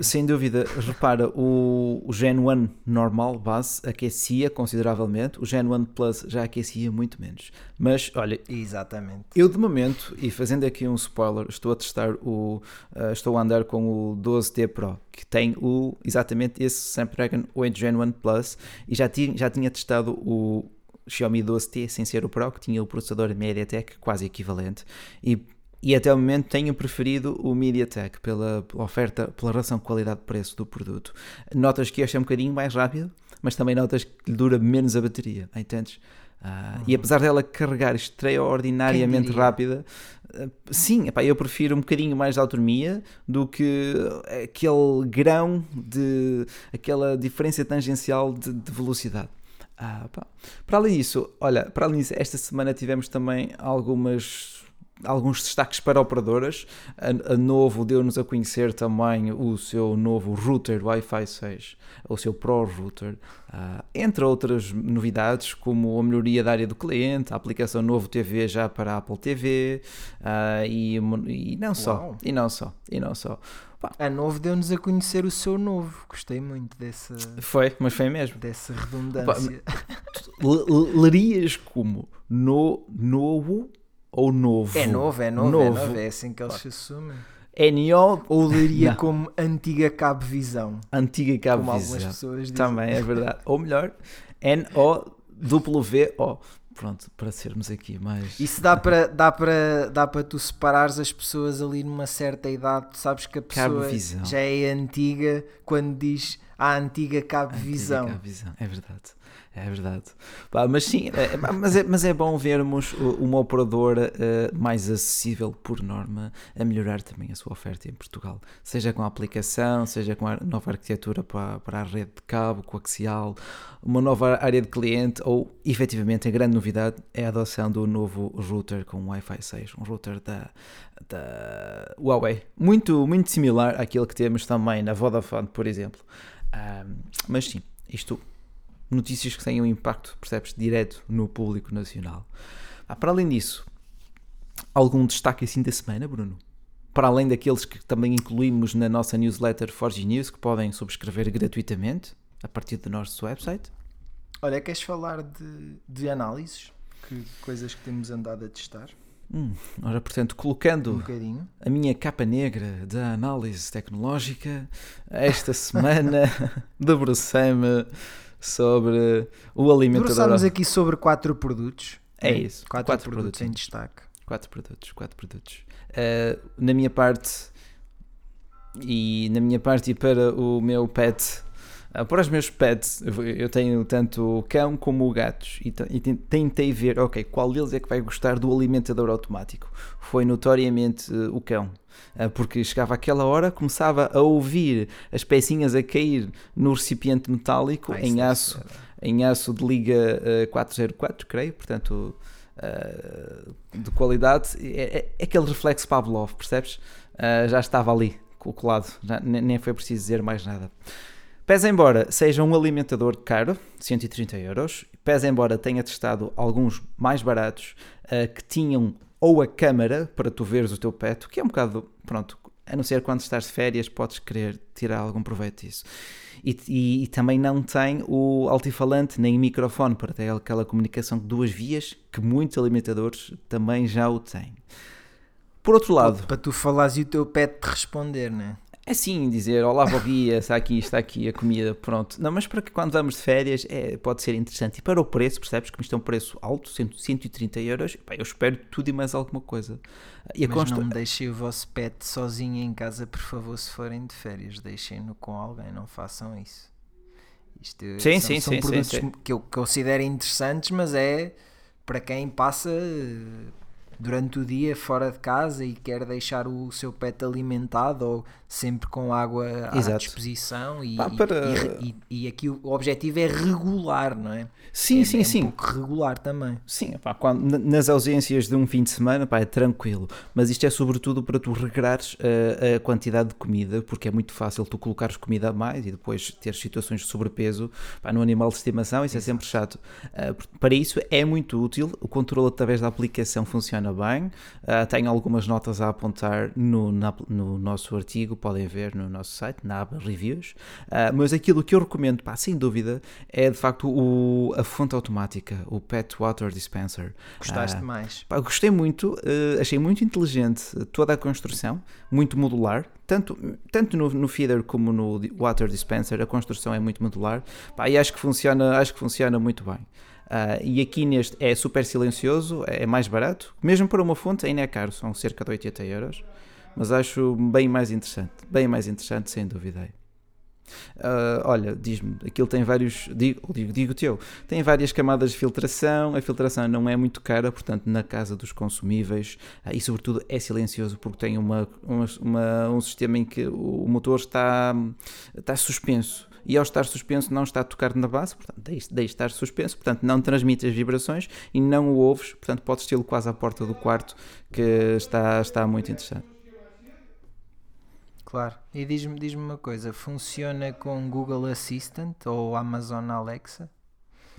sem dúvida. Repara, o, o Gen 1 normal, base, aquecia consideravelmente. O Gen 1 Plus já aquecia muito menos. Mas, olha... Exatamente. Eu, de momento, e fazendo aqui um spoiler, estou a testar o... Uh, estou a andar com o 12T Pro, que tem o, exatamente esse Snapdragon 8 Gen 1 Plus, e já, tinha já tinha testado o Xiaomi 12T sem ser o Pro, que tinha o processador MediaTek quase equivalente, e, e até o momento tenho preferido o MediaTek pela, oferta, pela relação qualidade-preço do produto. Notas que este é um bocadinho mais rápido, mas também notas que lhe dura menos a bateria, entendes? Uh, uhum. E apesar dela carregar extraordinariamente rápida, uh, sim, epá, eu prefiro um bocadinho mais de autonomia do que aquele grão de aquela diferença tangencial de, de velocidade. Ah, para além disso, olha, para além disso, esta semana tivemos também algumas alguns destaques para operadoras. A, a Novo deu-nos a conhecer também o seu novo router Wi-Fi 6, o seu Pro Router, uh, entre outras novidades, como a melhoria da área do cliente, a aplicação Novo TV já para a Apple TV uh, e, e não só, Uau. e não só, e não só. A Novo deu-nos a conhecer o seu novo. Gostei muito dessa. Foi, mas foi mesmo. Dessa redundância. lerias como no, novo ou novo? É novo, é novo, novo. é novo. É assim que eles se assumem. NO ou leria como antiga Cabo Visão. Antiga Cabo como Visão. Algumas pessoas dizem. Também é verdade. ou melhor, N-O-W-O. pronto, para sermos aqui mais. Isso dá para, dá para, dá para tu separares as pessoas ali numa certa idade, tu sabes que a pessoa já é antiga quando diz a antiga cabe a visão. Antiga cabe visão, é verdade. É verdade. Pá, mas sim, é, é, mas, é, mas é bom vermos uma operadora uh, mais acessível, por norma, a melhorar também a sua oferta em Portugal. Seja com a aplicação, seja com a nova arquitetura para, para a rede de cabo, coaxial, uma nova área de cliente ou, efetivamente, a grande novidade é a adoção do novo router com Wi-Fi 6, um router da, da Huawei. Muito, muito similar àquele que temos também na Vodafone, por exemplo. Um, mas sim, isto notícias que tenham impacto, percebes, direto no público nacional. Ah, para além disso, algum destaque assim da semana, Bruno? Para além daqueles que também incluímos na nossa newsletter Forge News, que podem subscrever gratuitamente a partir do nosso website. Olha, queres falar de, de análises? Que, coisas que temos andado a testar? Hum, ora, portanto, colocando um a minha capa negra da análise tecnológica, esta semana debrucei-me sobre o alimentador. Debruçámos aqui sobre quatro produtos. É isso. Quatro, quatro produtos, produtos em destaque. Quatro produtos, quatro produtos. Uh, na minha parte e na minha parte e para o meu pet para os meus pets, eu tenho tanto o cão como o gatos e, e, tentei ver, ok, qual deles é que vai gostar do alimentador automático. Foi notoriamente uh, o cão. Uh, porque chegava aquela hora, começava a ouvir as pecinhas a cair no recipiente metálico ah, em aço, em aço de liga 404, creio, portanto de qualidade. É, é, é, aquele reflexo Pavlov, percebes? já estava ali, colado, já, nem foi preciso dizer mais nada. Pese embora seja um alimentador caro, 130 euros, pese embora tenha testado alguns mais baratos uh, que tinham ou a câmara para tu veres o teu pet, que é um bocado, pronto, a não ser quando estás de férias podes querer tirar algum proveito disso. E, e, e, também não tem o altifalante nem o microfone para ter aquela comunicação de duas vias que muitos alimentadores também já o têm. Por outro lado. Para tu falares e o teu pet te responder, não é? É sim dizer olá bom dia, está aqui, está aqui a comida, pronto. Não, mas para que quando vamos de férias é, pode ser interessante. E para o preço, percebes que isto é um preço alto, 130 euros, pá, eu espero tudo e mais alguma coisa. E mas consta... não deixem o vosso pet sozinho em casa, por favor, se forem de férias. Deixem-no com alguém, não façam isso. Isto sim, são, sim, são sim, produtos sim, sim. que eu considero interessantes, mas é para quem passa durante o dia fora de casa e quer deixar o seu pet alimentado ou sempre com água Exato. à disposição e, ah, para... e, e, e, aqui o objetivo é regular, não é? Sim, é, sim, é sim. Um pouco regular também. Sim, pá, quando, nas ausências de um fim de semana pá, é tranquilo, mas isto é sobretudo para tu regrares a, a, quantidade de comida, porque é muito fácil tu colocares comida a mais e depois ter situações de sobrepeso pá, no animal de estimação, isso Exato. é sempre chato. Uh, para isso é muito útil, o controle através da aplicação funciona bem, uh, tenho algumas notas a apontar no, na, no nosso artigo podem ver no nosso site, na aba Reviews. Uh, mas aquilo que eu recomendo, pá, sem dúvida, é de facto o, a fonte automática, o Pet Water Dispenser. Gostaste uh, mais? Pá, gostei muito, achei muito inteligente toda a construção, muito modular. Tanto, tanto no, no feeder como no water dispenser, a construção é muito modular. Pá, e acho que funciona, acho que funciona muito bem. Uh, e aqui neste é super silencioso, é mais barato, mesmo para uma fonte ainda é caro, são cerca de 80 euros mas acho bem mais interessante, bem mais interessante sem dúvida. Uh, olha, diz-me, aquilo tem vários, digo, digo, digo teu, tem várias camadas de filtração, a filtração não é muito cara, portanto, na casa dos consumíveis, uh, e sobretudo é silencioso porque tem uma, uma, uma, um sistema em que o motor está, está suspenso. E ao estar suspenso, não está a tocar na base, portanto, deixe, deixe estar suspenso, portanto, não transmite as vibrações e não o ouves, portanto, podes tê-lo quase à porta do quarto, que está, está muito interessante. Claro. E diz-me diz uma coisa: funciona com Google Assistant ou Amazon Alexa?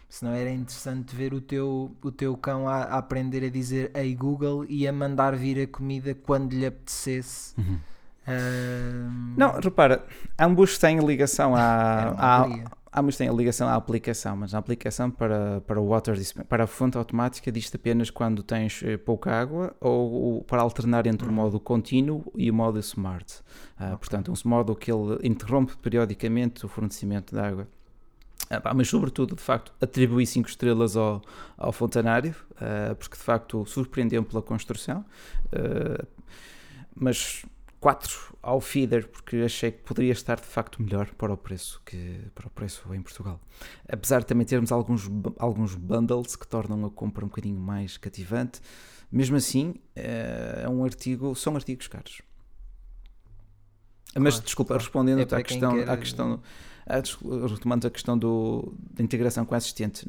Se não era interessante ver o teu, o teu cão a, a, aprender a dizer Ei Google e a mandar vir a comida quando lhe apetecesse. Uhum. Uh... Não, repara, ambos têm ligação à, à, Ambos têm ligação à aplicação, mas a aplicação para, para o water para a fonte automática diz apenas quando tens eh, pouca água ou, para alternar entre o uhum. modo contínuo e o modo smart. Uh, okay. Portanto, um modo que ele interrompe periodicamente o fornecimento de água. Ah, pá, mas sobretudo, de facto, atribuí 5 estrelas ao, ao Fontanário, uh, porque de facto surpreendeu pela construção, uh, mas 4 ao Feeder, porque achei que poderia estar de facto melhor para o preço, que, para o preço em Portugal. Apesar de também termos alguns, alguns bundles que tornam a compra um bocadinho mais cativante, mesmo assim, uh, é um artigo, são artigos caros. Claro, Mas desculpa, claro. respondendo é à, questão, quer... à questão retomando a questão do, da integração com assistente,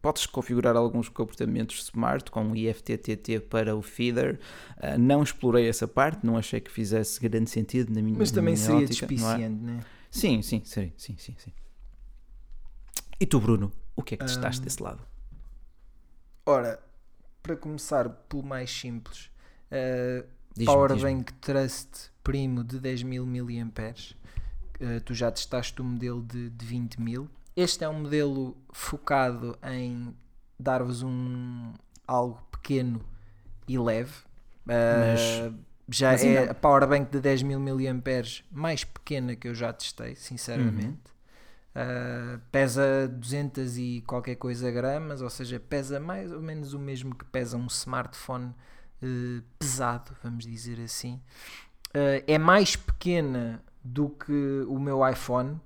podes configurar alguns comportamentos smart com o IFTTT para o feeder. Uh, não explorei essa parte, não achei que fizesse grande sentido na minha Mas também minha seria ótica, despiciente, não é? Sim, sim, sim, sim, sim, sim. E tu, Bruno, o que é que testaste um, desse lado? Ora, para começar pelo mais simples, uh, Powerbank Trust Primo de 10.000 mAh Uh, tu já testaste o modelo de, de 20 mil. Este é um modelo focado em dar-vos um algo pequeno e leve. Uh, já é ainda... a powerbank de 10 mil mAh mais pequena que eu já testei, sinceramente. Uhum. Uh, pesa 200 e qualquer coisa gramas, ou seja, pesa mais ou menos o mesmo que pesa um smartphone uh, pesado, vamos dizer assim. É mais pequena do que o meu iPhone,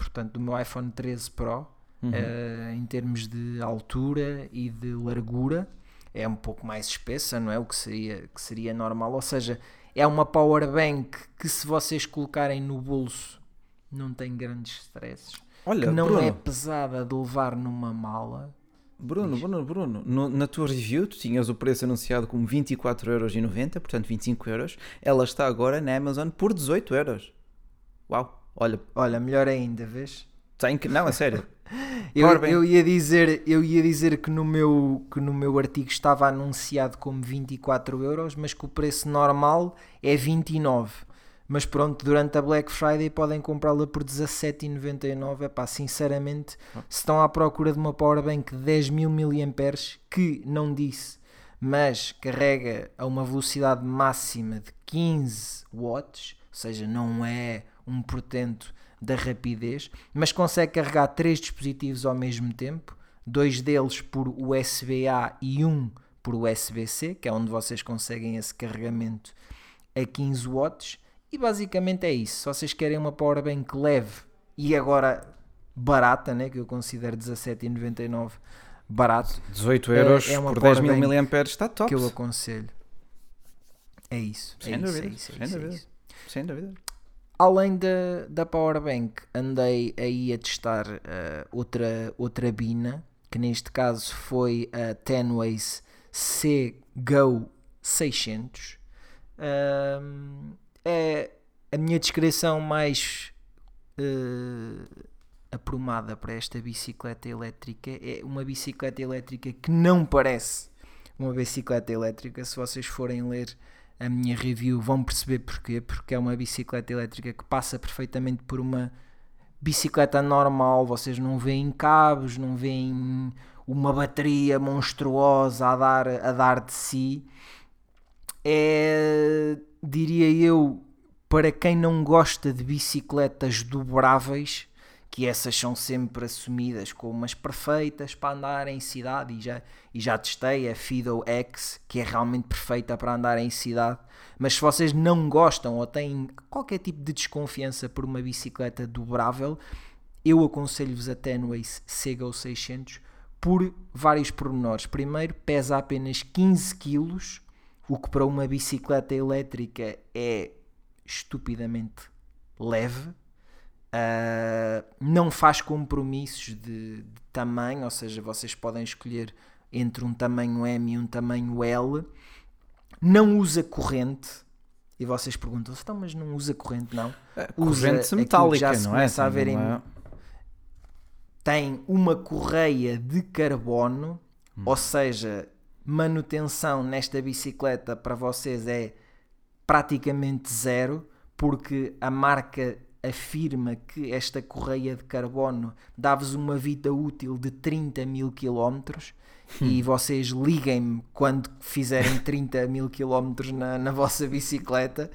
portanto, do meu iPhone 13 Pro, uhum. uh, em termos de altura e de largura. É um pouco mais espessa, não é? O que seria, que seria normal. Ou seja, é uma power bank que, se vocês colocarem no bolso, não tem grandes stresses. Olha, que não Bruno. é pesada de levar numa mala. Bruno, Bruno, Bruno, no, na tua review tu tinhas o preço anunciado como 24,90€, portanto 25€. Euros. Ela está agora na Amazon por 18€. Euros. Uau, olha. Olha, melhor ainda, vês? Tem que... Não, é sério. eu, eu, ia dizer, eu ia dizer que no, meu, que no meu artigo estava anunciado como 24 euros, mas que o preço normal é 29. Mas pronto, durante a Black Friday podem comprá-la por 17,99. Epá, sinceramente, se estão à procura de uma powerbank de 10.000 mAh, que não disse, mas carrega a uma velocidade máxima de 15 watts, ou seja, não é um portento da rapidez, mas consegue carregar três dispositivos ao mesmo tempo, dois deles por USB-A e um por USB-C, que é onde vocês conseguem esse carregamento a 15 watts e basicamente é isso. Se vocês querem uma powerbank leve e agora barata, né, que eu considero 17,99 barato. 18 euros é, é por 10 mil mAh está top. Que eu aconselho. É isso. Sem é dúvida. Isso, é isso, é sem, dúvida. Isso. sem dúvida. Além da, da powerbank, andei aí a testar uh, outra, outra bina, que neste caso foi a Tenways C Go 600. Uh, é a minha descrição mais uh, aprumada para esta bicicleta elétrica. É uma bicicleta elétrica que não parece uma bicicleta elétrica. Se vocês forem ler a minha review, vão perceber porquê. Porque é uma bicicleta elétrica que passa perfeitamente por uma bicicleta normal. Vocês não veem cabos, não veem uma bateria monstruosa a dar, a dar de si. É diria eu, para quem não gosta de bicicletas dobráveis, que essas são sempre assumidas como as perfeitas para andar em cidade, e já, e já testei a Fido X, que é realmente perfeita para andar em cidade. Mas se vocês não gostam ou têm qualquer tipo de desconfiança por uma bicicleta dobrável, eu aconselho-vos a Tenways Sego 600 por vários pormenores. Primeiro, pesa apenas 15 kg o que para uma bicicleta elétrica é estupidamente leve. Uh, não faz compromissos de, de, tamanho, ou seja, vocês podem escolher entre um tamanho M e um tamanho L. Não usa corrente. E vocês perguntam, então, mas não usa corrente? Não. É, corrente metálica, já se não é? A ver em... é? Tem uma correia de carbono, hum. ou seja, manutenção nesta bicicleta para vocês é praticamente zero, porque a marca afirma que esta correia de carbono dá-vos uma vida útil de 30 mil quilómetros e hum. vocês liguem-me quando fizerem 30 mil quilómetros na, na vossa bicicleta.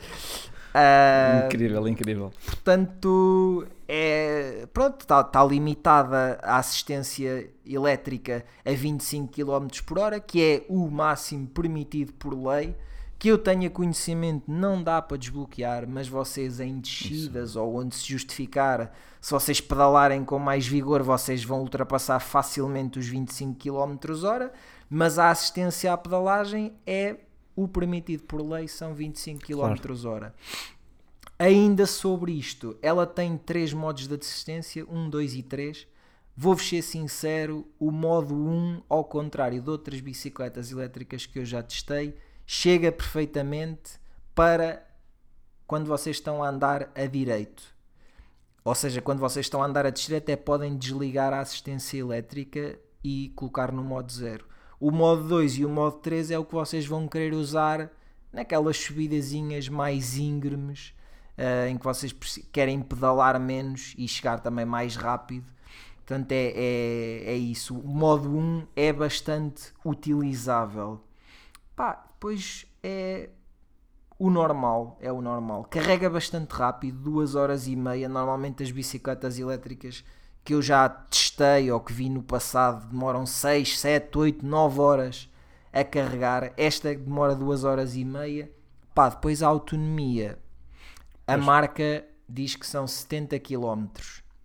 Uh, incrível, incrível. Portanto, é, pronto, está tá limitada a assistência elétrica a 25 km por hora, que é o máximo permitido por lei. Que eu tenha conhecimento não dá para desbloquear, mas vocês em descidas Isso. ou onde se justificar, se vocês pedalarem com mais vigor, vocês vão ultrapassar facilmente os 25 km hora. Mas a assistência à pedalagem é o permitido por lei, são 25 km claro. hora. Ainda sobre isto, ela tem três modos de assistência, 1, 2 e 3. Vou-vos ser sincero, o modo 1, ao contrário de outras bicicletas elétricas que eu já testei, chega perfeitamente para quando vocês estão a andar a direito. Ou seja, quando vocês estão a andar a descer, até podem desligar a assistência elétrica e colocar no modo 0. O modo 2 e o modo 3 é o que vocês vão querer usar naquelas subidazinhas mais íngremes uh, em que vocês querem pedalar menos e chegar também mais rápido. Portanto, é, é, é isso. O modo 1 é bastante utilizável. Pá, depois é o normal, é o normal. Carrega bastante rápido, 2 horas e meia. Normalmente as bicicletas elétricas que eu já testei ou que vi no passado demoram 6, 7, 8, 9 horas a carregar. Esta demora 2 horas e meia. Pá, depois a autonomia a pois. marca diz que são 70 km,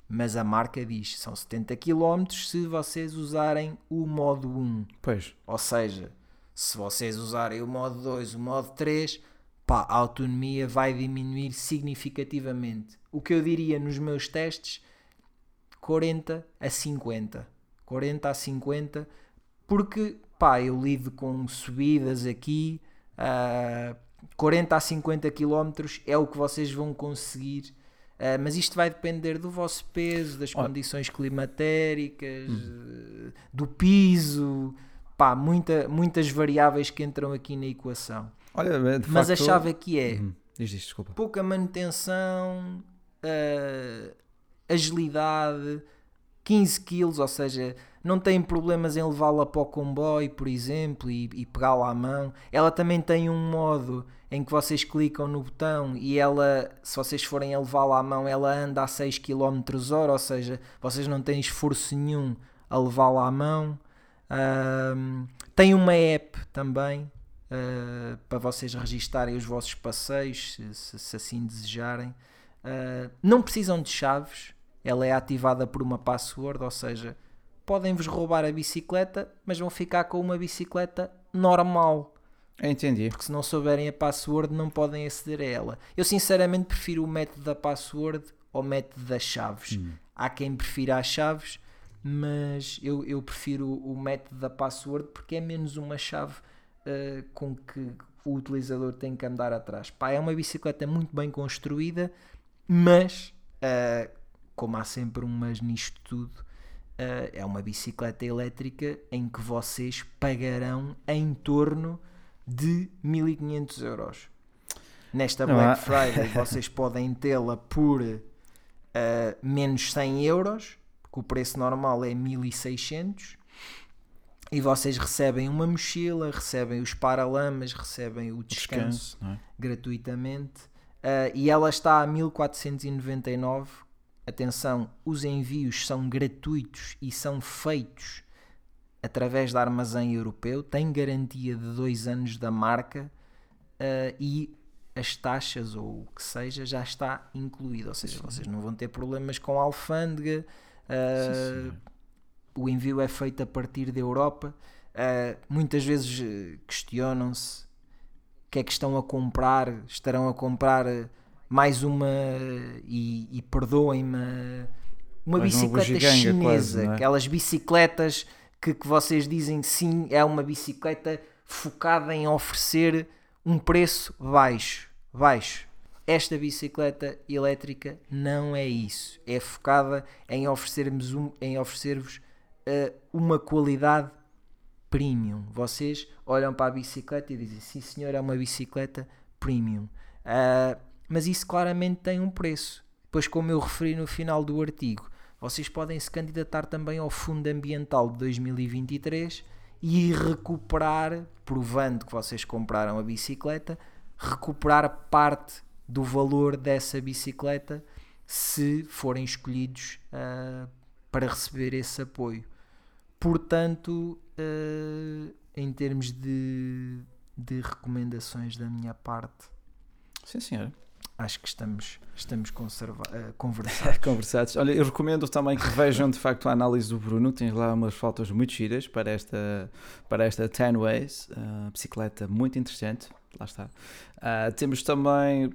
mas a marca diz que são 70 km se vocês usarem o modo 1. Pois. Ou seja, se vocês usarem o modo 2, o modo 3, pá, a autonomia vai diminuir significativamente. O que eu diria nos meus testes, 40 a 50. 40 a 50, porque pá, eu lido com subidas aqui, uh, 40 a 50 km é o que vocês vão conseguir. Uh, mas isto vai depender do vosso peso, das oh. condições climatéricas, hum. do piso, pá, muita, muitas variáveis que entram aqui na equação. Olha, mas facto... a chave aqui é hum. Diz desculpa. pouca manutenção, uh, agilidade, 15 kg, ou seja, não tem problemas em levá-la para o comboio, por exemplo, e, e pegá-la à mão. Ela também tem um modo em que vocês clicam no botão e ela, se vocês forem a levá-la à mão, ela anda a 6 km hora, ou seja, vocês não têm esforço nenhum a levá-la à mão. Um, tem uma app também uh, para vocês registarem os vossos passeios, se, se, se assim desejarem. Uh, não precisam de chaves, ela é ativada por uma password, ou seja, podem-vos roubar a bicicleta, mas vão ficar com uma bicicleta normal. Entendi. Porque se não souberem a password, não podem aceder a ela. Eu sinceramente prefiro o método da password ao método das chaves. Hum. Há quem prefira as chaves, mas eu, eu prefiro o método da password porque é menos uma chave uh, com que o utilizador tem que andar atrás. Pá, é uma bicicleta muito bem construída, mas uh, como há sempre um mas nisto tudo, uh, é uma bicicleta elétrica em que vocês pagarão em torno de 1500 euros. Nesta Black Friday vocês podem tê-la por menos 100 euros, porque o preço normal é 1600 e vocês recebem uma mochila, recebem os paralamas, recebem o descanso, descanso é? gratuitamente. Uh, e ela está a 1499 Atenção, os envios são gratuitos e são feitos através da armazém europeu, tem garantia de dois anos da marca uh, e as taxas ou o que seja já está incluído, ou seja, vocês não vão ter problemas com a alfândega, uh, o envio é feito a partir da Europa. Uh, muitas vezes questionam-se o que é que estão a comprar, estarão a comprar mais uma, e, e perdoem-me, uma mais bicicleta uma chinesa, quase, é? aquelas bicicletas que, que vocês dizem sim, é uma bicicleta focada em oferecer um preço baixo, baixo. Esta bicicleta elétrica não é isso. É focada em oferecermos um, em oferecer-vos uh, uma qualidade premium. Vocês olham para a bicicleta e dizem: sim, senhor, é uma bicicleta premium. Uh, mas isso claramente tem um preço. Pois, como eu referi no final do artigo, vocês podem se candidatar também ao Fundo Ambiental de 2023 e recuperar, provando que vocês compraram a bicicleta, recuperar parte do valor dessa bicicleta se forem escolhidos uh, para receber esse apoio. Portanto, uh, em termos de, de recomendações da minha parte, sim, senhor. Acho que estamos, estamos conserva uh, conversados. conversados. Olha, eu recomendo também que vejam de facto a análise do Bruno. Tens lá umas fotos muito giras para esta, para esta 10 Ways, uh, bicicleta muito interessante. Lá está. Uh, temos também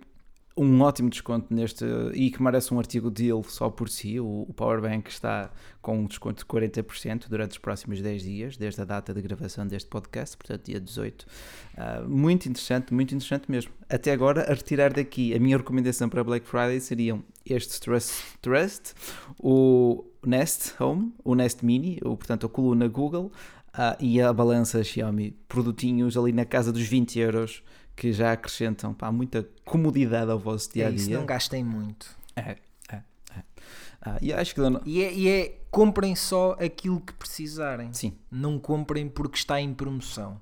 um ótimo desconto neste e que merece um artigo deal só por si. O, o Powerbank está com um desconto de 40% durante os próximos 10 dias, desde a data de gravação deste podcast, portanto, dia 18. Uh, ah, muito interessante, muito interessante mesmo. Até agora, a retirar daqui, a minha recomendação para Black Friday seriam este Trust, Trust o Nest Home, o Nest Mini, ou, portanto, a coluna Google. Uh, e a balança Xiaomi, produtinhos ali na casa dos 20 euros, que já acrescentam pá, muita comodidade ao vosso dia a dia. É isso, não gastem muito. É, é, é. Ah, e acho que não... e, é, e é comprem só aquilo que precisarem. Sim. Não comprem porque está em promoção.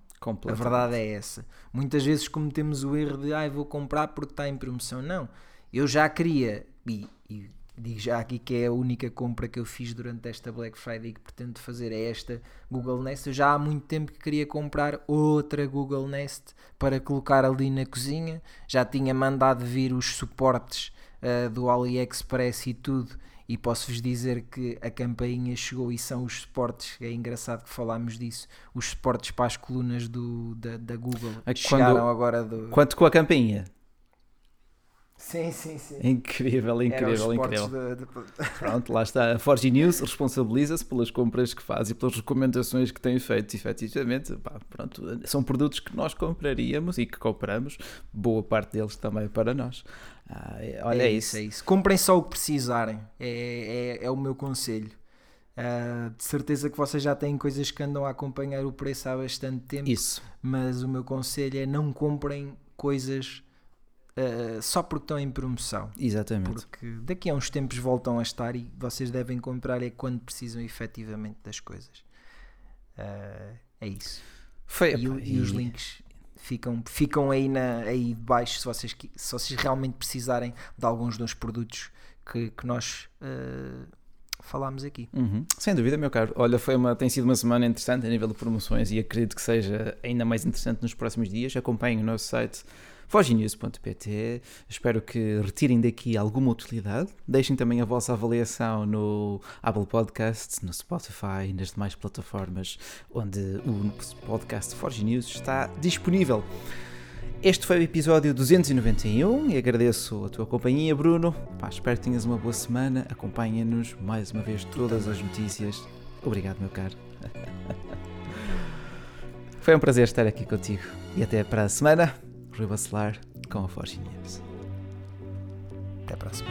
A verdade é essa. Muitas vezes cometemos o erro de ah, vou comprar porque está em promoção. Não. Eu já queria, e, e digo já aqui que é a única compra que eu fiz durante esta Black Friday que pretendo fazer é esta Google Nest. Eu já há muito tempo que queria comprar outra Google Nest para colocar ali na cozinha. Já tinha mandado vir os suportes uh, do AliExpress e tudo. E posso-vos dizer que a campainha chegou e são os suportes. É engraçado que falámos disso. Os suportes para as colunas do, da, da Google. Quando, chegaram agora do. Quanto com a campainha? Sim, sim, sim. Incrível, incrível, incrível. De, de... Pronto, lá está. A Forge News responsabiliza-se pelas compras que faz e pelas recomendações que tem feito. Efetivamente, pá, pronto, são produtos que nós compraríamos e que compramos, boa parte deles também para nós. Ah, é, olha, é, é isso. É isso. Comprem só o que precisarem, é, é, é o meu conselho. Uh, de certeza que vocês já têm coisas que andam a acompanhar o preço há bastante tempo. Isso. Mas o meu conselho é não comprem coisas Uh, só porque estão em promoção. Exatamente. Porque daqui a uns tempos voltam a estar e vocês devem comprar é quando precisam efetivamente das coisas. Uh, é isso. Foi, e, e, os links ficam, ficam aí, na, aí debaixo se vocês, se vocês realmente precisarem de alguns dos produtos que, que nós uh, falámos aqui. Uhum. Sem dúvida, meu caro. Olha, foi uma, tem sido uma semana interessante a nível de promoções e acredito que seja ainda mais interessante nos próximos dias. Acompanhem o nosso site foginews.pt. Espero que retirem daqui alguma utilidade. Deixem também a vossa avaliação no Apple Podcasts, no Spotify e nas demais plataformas onde o podcast Forge News está disponível. Este foi o episódio 291 e agradeço a tua companhia, Bruno. Pá, espero que tenhas uma boa semana. Acompanha-nos mais uma vez todas as notícias. Obrigado, meu caro. Foi um prazer estar aqui contigo e até para a semana. Rui Bacelar com a Forge News. Até a próxima.